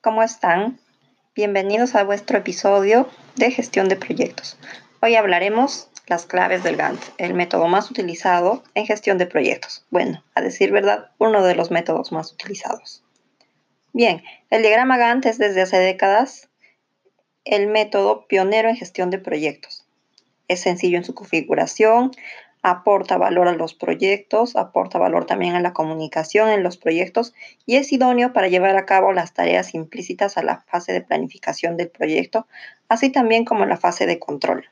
¿cómo están? Bienvenidos a vuestro episodio de gestión de proyectos. Hoy hablaremos las claves del Gantt, el método más utilizado en gestión de proyectos. Bueno, a decir verdad, uno de los métodos más utilizados. Bien, el diagrama Gantt es desde hace décadas el método pionero en gestión de proyectos. Es sencillo en su configuración, aporta valor a los proyectos, aporta valor también a la comunicación en los proyectos y es idóneo para llevar a cabo las tareas implícitas a la fase de planificación del proyecto, así también como la fase de control.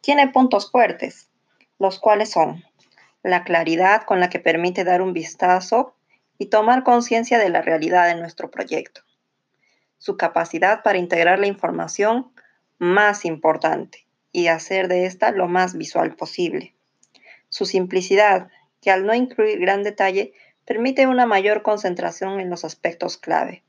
Tiene puntos fuertes, los cuales son la claridad con la que permite dar un vistazo y tomar conciencia de la realidad de nuestro proyecto, su capacidad para integrar la información más importante y hacer de esta lo más visual posible su simplicidad, que al no incluir gran detalle, permite una mayor concentración en los aspectos clave.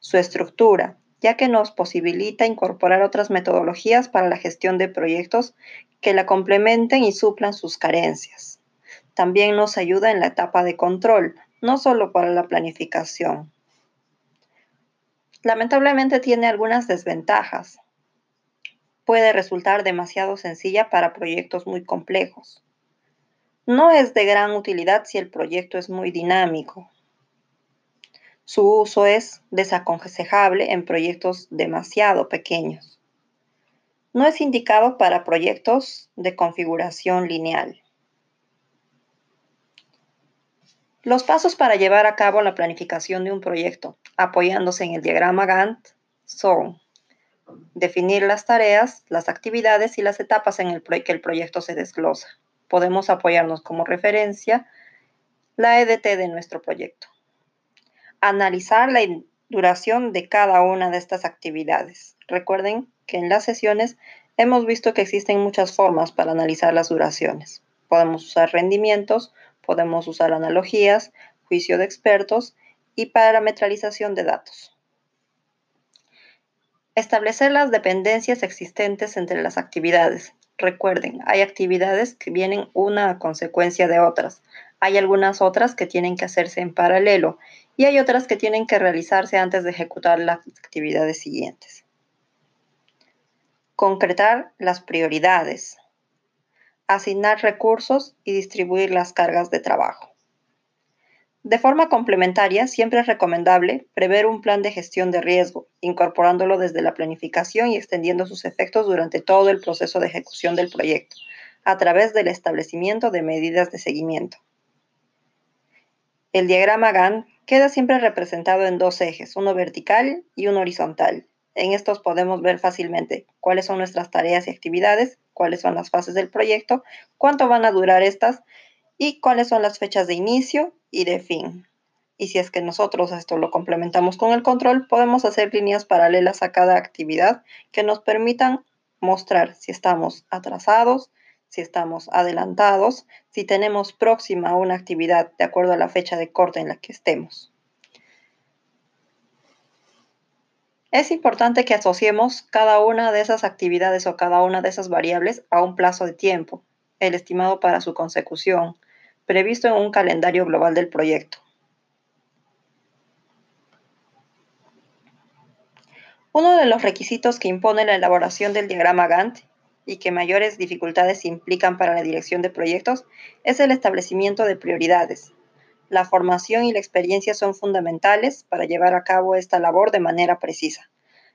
Su estructura, ya que nos posibilita incorporar otras metodologías para la gestión de proyectos que la complementen y suplan sus carencias. También nos ayuda en la etapa de control, no solo para la planificación. Lamentablemente tiene algunas desventajas. Puede resultar demasiado sencilla para proyectos muy complejos. No es de gran utilidad si el proyecto es muy dinámico. Su uso es desaconsejable en proyectos demasiado pequeños. No es indicado para proyectos de configuración lineal. Los pasos para llevar a cabo la planificación de un proyecto, apoyándose en el diagrama Gantt, son definir las tareas, las actividades y las etapas en el que el proyecto se desglosa podemos apoyarnos como referencia la EDT de nuestro proyecto. Analizar la duración de cada una de estas actividades. Recuerden que en las sesiones hemos visto que existen muchas formas para analizar las duraciones. Podemos usar rendimientos, podemos usar analogías, juicio de expertos y parametralización de datos. Establecer las dependencias existentes entre las actividades. Recuerden, hay actividades que vienen una a consecuencia de otras. Hay algunas otras que tienen que hacerse en paralelo y hay otras que tienen que realizarse antes de ejecutar las actividades siguientes. Concretar las prioridades. Asignar recursos y distribuir las cargas de trabajo. De forma complementaria, siempre es recomendable prever un plan de gestión de riesgo, incorporándolo desde la planificación y extendiendo sus efectos durante todo el proceso de ejecución del proyecto, a través del establecimiento de medidas de seguimiento. El diagrama Gantt queda siempre representado en dos ejes, uno vertical y uno horizontal. En estos podemos ver fácilmente cuáles son nuestras tareas y actividades, cuáles son las fases del proyecto, cuánto van a durar estas y cuáles son las fechas de inicio y de fin. Y si es que nosotros esto lo complementamos con el control, podemos hacer líneas paralelas a cada actividad que nos permitan mostrar si estamos atrasados, si estamos adelantados, si tenemos próxima una actividad de acuerdo a la fecha de corte en la que estemos. Es importante que asociemos cada una de esas actividades o cada una de esas variables a un plazo de tiempo, el estimado para su consecución, previsto en un calendario global del proyecto. Uno de los requisitos que impone la elaboración del diagrama Gantt y que mayores dificultades implican para la dirección de proyectos es el establecimiento de prioridades. La formación y la experiencia son fundamentales para llevar a cabo esta labor de manera precisa.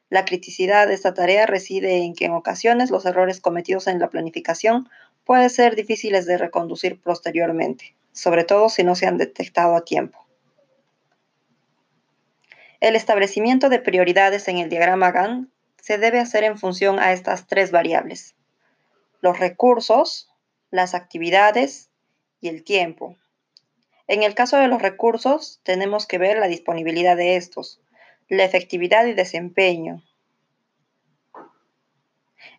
La criticidad de esta tarea reside en que en ocasiones los errores cometidos en la planificación pueden ser difíciles de reconducir posteriormente, sobre todo si no se han detectado a tiempo. El establecimiento de prioridades en el diagrama Gantt se debe hacer en función a estas tres variables, los recursos, las actividades y el tiempo. En el caso de los recursos, tenemos que ver la disponibilidad de estos, la efectividad y desempeño,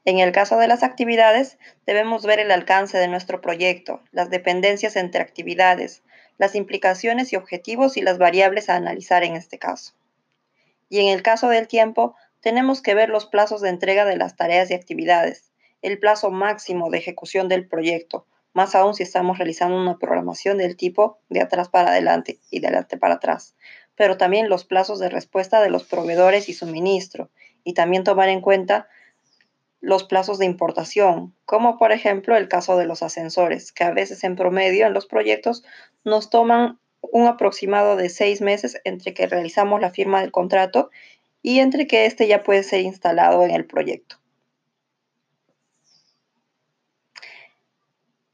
en el caso de las actividades, debemos ver el alcance de nuestro proyecto, las dependencias entre actividades, las implicaciones y objetivos y las variables a analizar en este caso. Y en el caso del tiempo, tenemos que ver los plazos de entrega de las tareas y actividades, el plazo máximo de ejecución del proyecto, más aún si estamos realizando una programación del tipo de atrás para adelante y de adelante para atrás, pero también los plazos de respuesta de los proveedores y suministro, y también tomar en cuenta los plazos de importación, como por ejemplo el caso de los ascensores, que a veces en promedio en los proyectos nos toman un aproximado de seis meses entre que realizamos la firma del contrato y entre que éste ya puede ser instalado en el proyecto.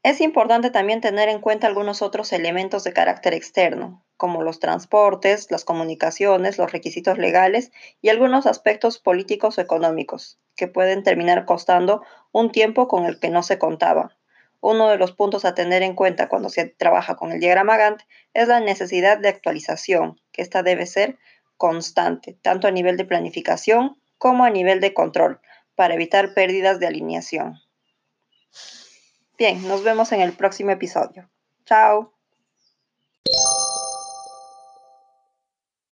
Es importante también tener en cuenta algunos otros elementos de carácter externo, como los transportes, las comunicaciones, los requisitos legales y algunos aspectos políticos o económicos, que pueden terminar costando un tiempo con el que no se contaba. Uno de los puntos a tener en cuenta cuando se trabaja con el diagrama Gantt es la necesidad de actualización, que esta debe ser constante, tanto a nivel de planificación como a nivel de control, para evitar pérdidas de alineación. Bien, nos vemos en el próximo episodio. Chao.